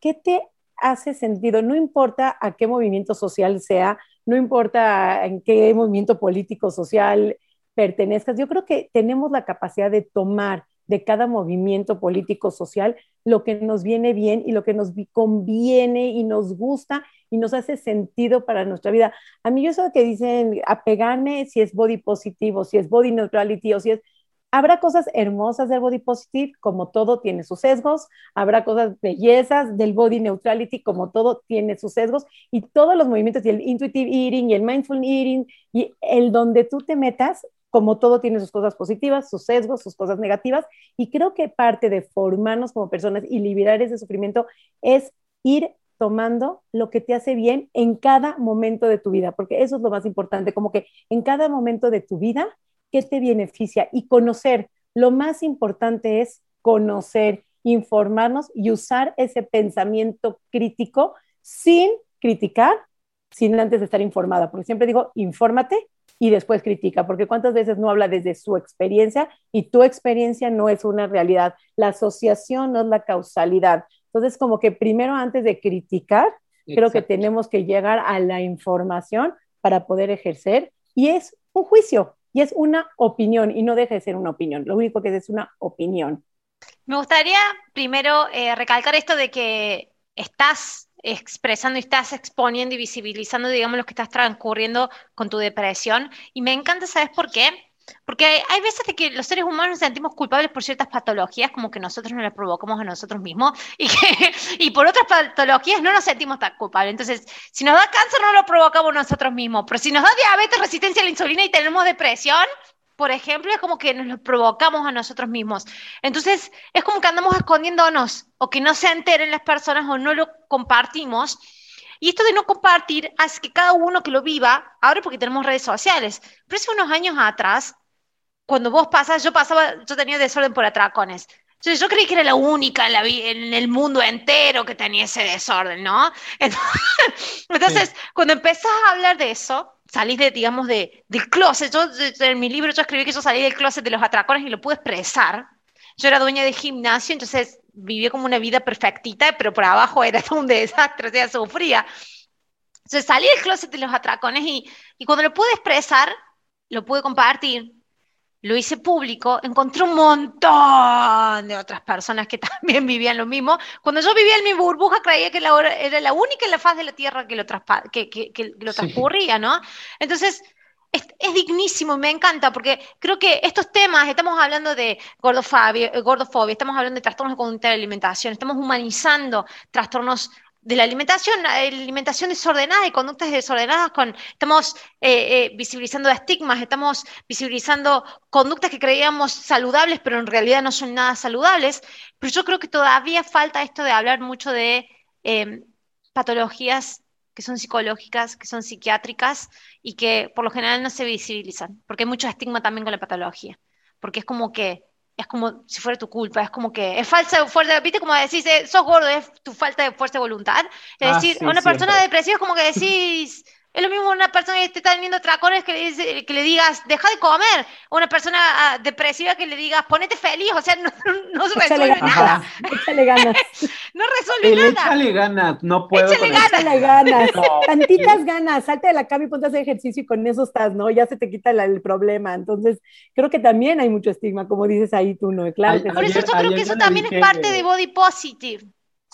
¿qué te hace sentido? No importa a qué movimiento social sea, no importa en qué movimiento político, social pertenezcas, yo creo que tenemos la capacidad de tomar de cada movimiento político social, lo que nos viene bien y lo que nos conviene y nos gusta y nos hace sentido para nuestra vida. A mí eso que dicen apegarme si es body positivo, si es body neutrality o si es... Habrá cosas hermosas del body positive, como todo tiene sus sesgos, habrá cosas bellezas del body neutrality, como todo tiene sus sesgos, y todos los movimientos, y el intuitive eating, y el mindful eating, y el donde tú te metas, como todo tiene sus cosas positivas, sus sesgos, sus cosas negativas, y creo que parte de formarnos como personas y liberar ese sufrimiento es ir tomando lo que te hace bien en cada momento de tu vida, porque eso es lo más importante, como que en cada momento de tu vida, ¿qué te beneficia? Y conocer, lo más importante es conocer, informarnos y usar ese pensamiento crítico sin criticar, sin antes de estar informada, porque siempre digo, infórmate y después critica, porque cuántas veces no habla desde su experiencia y tu experiencia no es una realidad, la asociación no es la causalidad. Entonces, como que primero antes de criticar, creo que tenemos que llegar a la información para poder ejercer y es un juicio y es una opinión y no deja de ser una opinión, lo único que es, es una opinión. Me gustaría primero eh, recalcar esto de que estás expresando y estás exponiendo y visibilizando, digamos, lo que estás transcurriendo con tu depresión. Y me encanta, ¿sabes por qué? Porque hay, veces de que los seres humanos nos sentimos culpables por ciertas patologías, como que nosotros nos las provocamos a nosotros mismos, y, que, y por otras patologías no nos sentimos tan culpables. Entonces, si nos da cáncer, no lo provocamos nosotros mismos, pero si nos da diabetes, resistencia a la insulina y tenemos depresión, por ejemplo, es como que nos lo provocamos a nosotros mismos. Entonces, es como que andamos escondiéndonos o que no se enteren las personas o no lo compartimos. Y esto de no compartir hace que cada uno que lo viva, ahora porque tenemos redes sociales, pero hace unos años atrás, cuando vos pasas, yo pasaba, yo tenía desorden por atracones. Entonces yo creí que era la única en, la, en el mundo entero que tenía ese desorden, ¿no? Entonces, cuando empezás a hablar de eso, salís de, digamos, de, del closet. Yo, en mi libro yo escribí que yo salí del closet de los atracones y lo pude expresar. Yo era dueña de gimnasio, entonces vivía como una vida perfectita, pero por abajo era un desastre, o sea, sufría. Entonces salí del closet de los atracones y, y cuando lo pude expresar, lo pude compartir, lo hice público, encontré un montón de otras personas que también vivían lo mismo. Cuando yo vivía en mi burbuja, creía que la, era la única en la faz de la Tierra que lo, que, que, lo transcurría, ¿no? Entonces, es, es, dignísimo, me encanta, porque creo que estos temas, estamos hablando de gordofobia, gordofobia estamos hablando de trastornos de conducta de alimentación, estamos humanizando trastornos de la alimentación, alimentación desordenada y conductas desordenadas, con, estamos eh, eh, visibilizando estigmas, estamos visibilizando conductas que creíamos saludables, pero en realidad no son nada saludables. Pero yo creo que todavía falta esto de hablar mucho de em, patologías que son psicológicas, que son psiquiátricas y que por lo general no se visibilizan, porque hay mucho estigma también con la patología, porque es como que es como si fuera tu culpa, es como que es falsa fuerza, viste como decís, eh, sos gordo, es tu falta de fuerza de voluntad. Es ah, decir, a una persona depresiva es como que decís, es lo mismo una persona que te está teniendo tracones que le, dice, que le digas, deja de comer. O una persona ah, depresiva que le digas, ponete feliz. O sea, no, no, resuelve nada. Échale ganas. no resuelve El nada. Échale ganas, no puedo. Échale ganas. Échale ganas. Tantitas ganas. Salte de la cama y ponte a hacer ejercicio y con eso estás, ¿no? Ya se te quita el problema. Entonces, creo que también hay mucho estigma, como dices ahí tú, ¿no? Claro. Por eso yo creo que eso también es parte de body positive.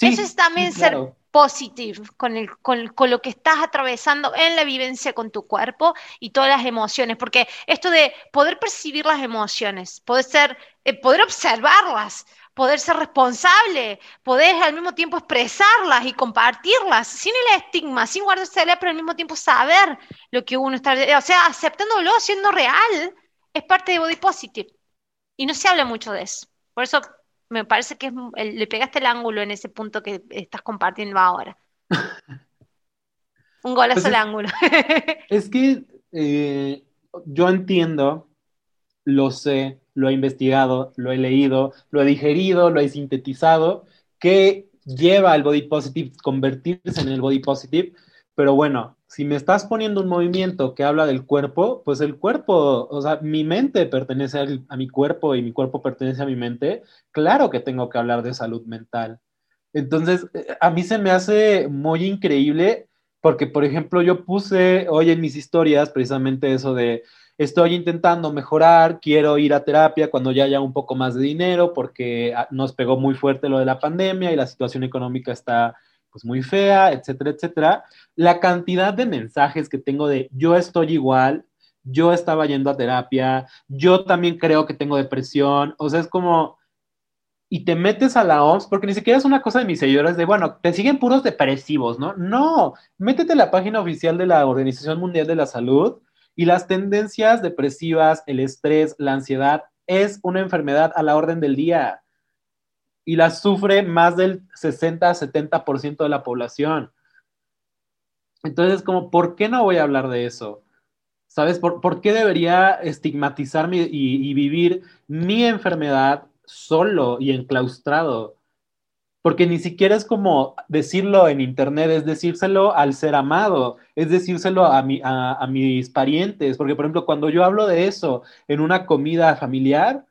eso es también ser positive, con, el, con, con, lo que estás atravesando en la vivencia con tu cuerpo y todas las emociones, porque esto de poder percibir las emociones, poder, ser, eh, poder observarlas, poder ser responsable, poder al mismo tiempo expresarlas y compartirlas, sin el estigma, sin guardársela, pero al mismo tiempo saber lo que uno está, o sea, aceptándolo, siendo real, es parte de Body Positive. Y no se habla mucho de eso. Por eso me parece que le pegaste el ángulo en ese punto que estás compartiendo ahora. Un golazo pues ángulo. es que eh, yo entiendo, lo sé, lo he investigado, lo he leído, lo he digerido, lo he sintetizado, que lleva al body positive convertirse en el body positive, pero bueno, si me estás poniendo un movimiento que habla del cuerpo, pues el cuerpo, o sea, mi mente pertenece a, mi cuerpo y mi cuerpo pertenece a mi mente, claro que tengo que hablar de salud mental. Entonces, eh, a mí se me hace muy increíble porque, por ejemplo, yo puse hoy en mis historias precisamente eso de, estoy intentando mejorar, quiero ir a terapia cuando ya haya un poco más de dinero porque ah, nos pegó muy fuerte lo de la pandemia y la situación económica está pues muy fea, etcétera, etcétera. La cantidad de mensajes que tengo de yo estoy igual, yo estaba yendo a terapia, yo también creo que tengo depresión, o sea, es como, y te metes a la OMS, porque ni siquiera es una cosa de mis seguidores de, bueno, te siguen puros depresivos, ¿no? No, métete a la página oficial de la Organización Mundial de la Salud y las tendencias depresivas, el estrés, la ansiedad, es una enfermedad a la orden del día. Y las sufre más del 60-70% de la población. Entonces, como, ¿por qué no voy a hablar de eso? ¿Sabes? ¿Por, qué debería estigmatizarme y, y, vivir mi enfermedad solo y enclaustrado? Porque ni siquiera es como decirlo en internet, es decírselo al ser amado, es decírselo a, mi, a mis parientes. Porque, por ejemplo, cuando yo hablo de eso en una comida familiar,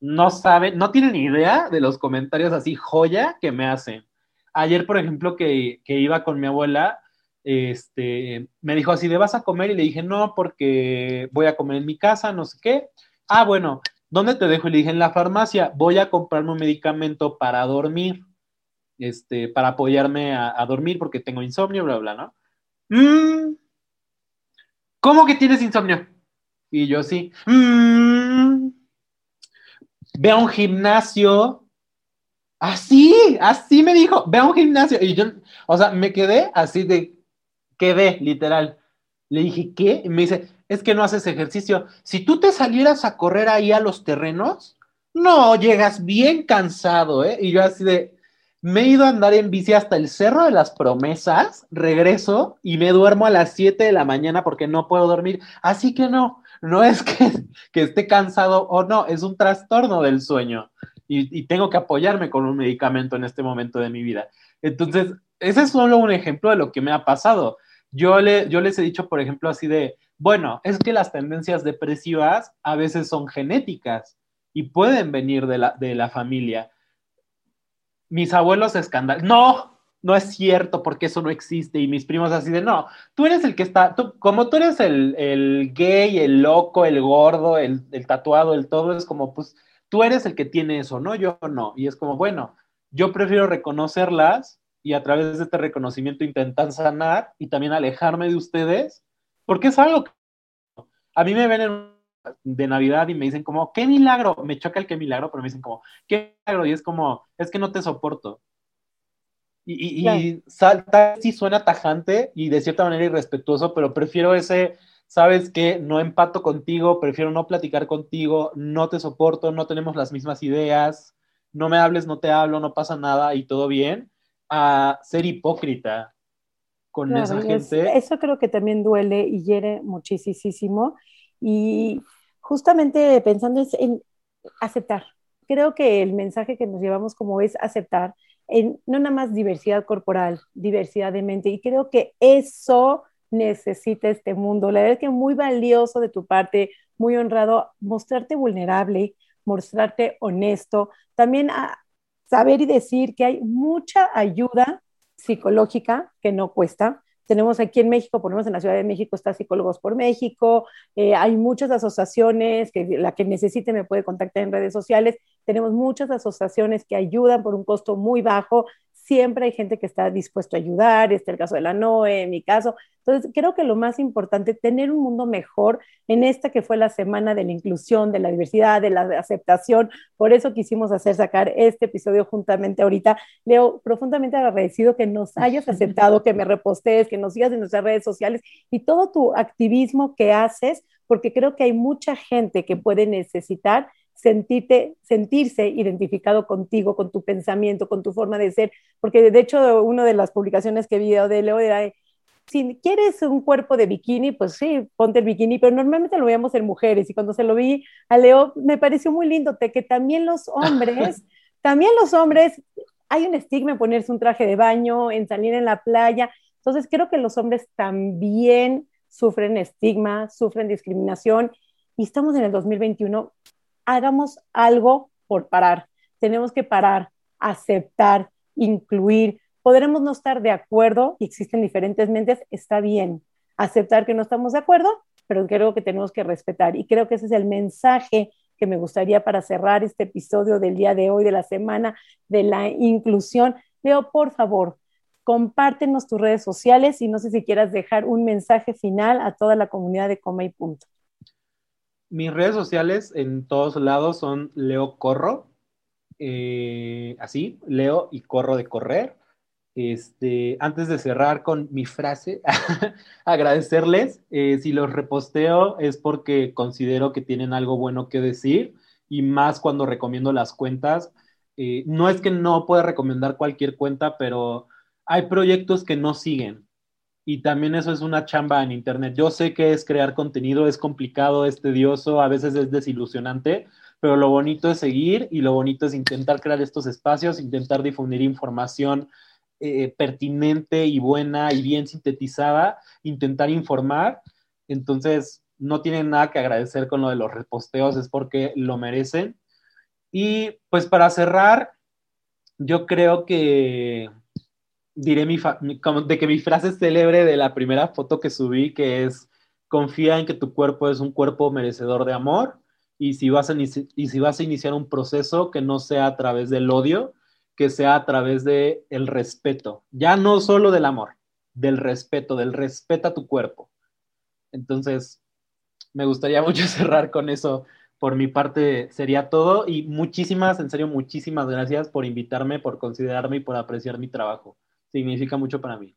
no saben, no tienen idea de los comentarios así joya que me hacen. Ayer, por ejemplo, que, que iba con mi abuela, este, me dijo así, ¿de vas a comer? Y le dije, no, porque voy a comer en mi casa, no sé qué. Ah, bueno, ¿dónde te dejo? Y le dije, en la farmacia, voy a comprarme un medicamento para dormir, este, para apoyarme a, dormir porque tengo insomnio, bla, bla, ¿no? Mm, ¿Cómo que tienes insomnio? Y yo sí. Mm, ve a un gimnasio. Así, así me dijo, ve a un gimnasio. Y yo, o sea, me quedé así de, quedé, literal. Le dije, ¿qué? Y me dice, es que no haces ejercicio. Si tú te salieras a correr ahí a los terrenos, no, llegas bien cansado, ¿eh? Y yo así de, me he ido a andar en bici hasta el Cerro de las Promesas, regreso y me duermo a las 7 de la mañana porque no puedo dormir. Así que no, no es que, que esté cansado o no, es un trastorno del sueño y, y, tengo que apoyarme con un medicamento en este momento de mi vida. Entonces, ese es solo un ejemplo de lo que me ha pasado. Yo, le, yo les he dicho, por ejemplo, así de, bueno, es que las tendencias depresivas a veces son genéticas y pueden venir de la, de la familia. Mis abuelos escandal, no, no es cierto porque eso no existe. Y mis primos así de, no, tú eres el que está, como tú eres el, el, gay, el loco, el gordo, el, el, tatuado, el todo, es como, pues, tú eres el que tiene eso, ¿no? Yo no. Y es como, bueno, yo prefiero reconocerlas y a través de este reconocimiento intentar sanar y también alejarme de ustedes, porque es algo que a mí me ven en de Navidad y me dicen como, qué milagro, me choca el qué milagro, pero me dicen como, qué milagro, y es como, es que no te soporto. Y, y, salta, sí suena tajante y de cierta manera irrespetuoso, pero prefiero ese, sabes que no empato contigo, prefiero no platicar contigo, no te soporto, no tenemos las mismas ideas, no me hables, no te hablo, no pasa nada y todo bien, a ser hipócrita con esa gente. eso creo que también duele y hiere muchísimo. Y justamente pensando en aceptar. Creo que el mensaje que nos llevamos como es aceptar en no nada más diversidad corporal, diversidad de mente. Y creo que eso necesita este mundo. La verdad es que muy valioso de tu parte, muy honrado, mostrarte vulnerable, mostrarte honesto, también a saber y decir que hay mucha ayuda psicológica que no cuesta, tenemos aquí en México, por lo menos en la Ciudad de México está Psicólogos por México, eh, hay muchas asociaciones, que la que necesite me puede contactar en redes sociales, tenemos muchas asociaciones que ayudan por un costo muy bajo, siempre hay gente que está dispuesto a ayudar, este es el caso de la NOE, en mi caso. Entonces, creo que lo más importante, tener un mundo mejor en esta que fue la semana de la inclusión, de la diversidad, de la aceptación. Por eso quisimos hacer sacar este episodio juntamente ahorita. Leo, profundamente agradecido que nos hayas aceptado, que me repostees, que nos sigas en nuestras redes sociales y todo tu activismo que haces, porque creo que hay mucha gente que puede necesitar sentirte, sentirse identificado contigo, con tu pensamiento, con tu forma de ser, porque de hecho una de las publicaciones que vi de Leo era, si quieres un cuerpo de bikini, pues sí, ponte el bikini, pero normalmente lo veíamos en mujeres y cuando se lo vi a Leo me pareció muy lindo que también los hombres, también los hombres, hay un estigma en ponerse un traje de baño, en salir en la playa, entonces creo que los hombres también sufren estigma, sufren discriminación y estamos en el 2021 hagamos algo por parar. Tenemos que parar, aceptar, incluir. Podremos no estar de acuerdo y existen diferentes mentes, está bien. Aceptar que no estamos de acuerdo, pero creo que tenemos que respetar. Y creo que ese es el mensaje que me gustaría para cerrar este episodio del día de hoy, de la semana de la inclusión. Leo, por favor, compártenos tus redes sociales y no sé si quieras dejar un mensaje final a toda la comunidad de Coma y Punto. Mis redes sociales en todos lados son Leo Corro, eh, así, Leo y Corro de correr. Este, antes de cerrar con mi frase, agradecerles. Eh, si los reposteo es porque considero que tienen algo bueno que decir y más cuando recomiendo las cuentas. eh, no es que no pueda recomendar cualquier cuenta, pero hay proyectos que no siguen. Y también eso es una chamba en Internet. Yo sé que es crear contenido, es complicado, es tedioso, a veces es desilusionante, pero lo bonito es seguir y lo bonito es intentar crear estos espacios, intentar difundir información eh, pertinente y buena y bien sintetizada, intentar informar. Entonces, no tienen nada que agradecer con lo de los reposteos, es porque lo merecen. Y pues para cerrar, yo creo que diré mi, de que mi frase célebre de la primera foto que subí, que es, confía en que tu cuerpo es un cuerpo merecedor de amor y si vas a, y si vas a iniciar un proceso que no sea a través del odio, que sea a través del el respeto, ya no solo del amor, del respeto, del respeto a tu cuerpo. Entonces, me gustaría mucho cerrar con eso. Por mi parte sería todo y muchísimas, en serio, muchísimas gracias por invitarme, por considerarme y por apreciar mi trabajo. Significa mucho para mí.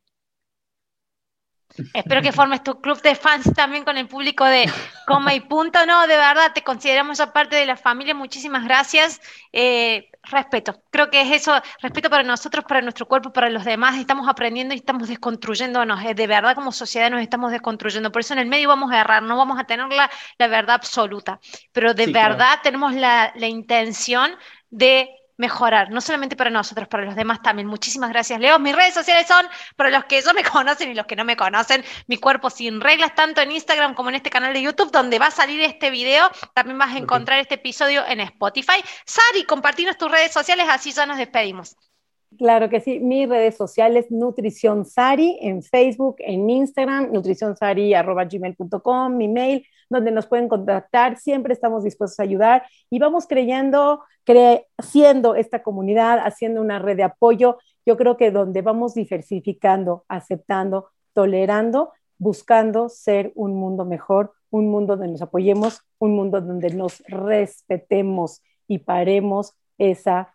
Espero que formes tu club de fans también con el público de Coma y Punto. No, de verdad, te consideramos aparte de la familia. Muchísimas gracias. Eh, respeto. Creo que es eso, respeto para nosotros, para nuestro cuerpo, para los demás. Estamos aprendiendo y estamos desconstruyéndonos. Eh, de verdad, como sociedad nos estamos desconstruyendo. Por eso en el medio vamos a errar, no vamos a tener la, verdad absoluta. Pero de verdad tenemos la, la intención de mejorar, no solamente para nosotros, para los demás también. Muchísimas gracias, Leo. Mis redes sociales son, para los que ya me conocen y los que no me conocen, mi cuerpo sin reglas, tanto en Instagram como en este canal de YouTube, donde va a salir este video. También vas a encontrar este episodio en Spotify. Sari, compartinos tus redes sociales, así ya nos despedimos. Claro que sí, mis redes sociales, Nutrición Sari, en Facebook, en Instagram, nutricionsari.gmail.com, mi mail, donde nos pueden contactar, siempre estamos dispuestos a ayudar y vamos creyendo, creciendo esta comunidad, haciendo una red de apoyo, yo creo que donde vamos diversificando, aceptando, tolerando, buscando ser un mundo mejor, un mundo donde nos apoyemos, un mundo donde nos respetemos y paremos esa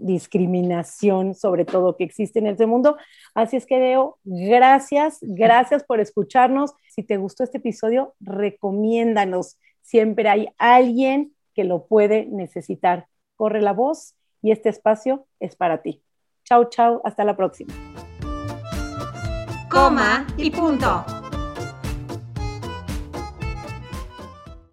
discriminación, sobre todo que existe en este mundo. Así es que, Deo, gracias, gracias por escucharnos. Si te gustó este episodio, recomiéndanos. Siempre hay alguien que lo puede necesitar. Corre la voz y este espacio es para ti. Chao, chao, hasta la próxima. Coma y punto.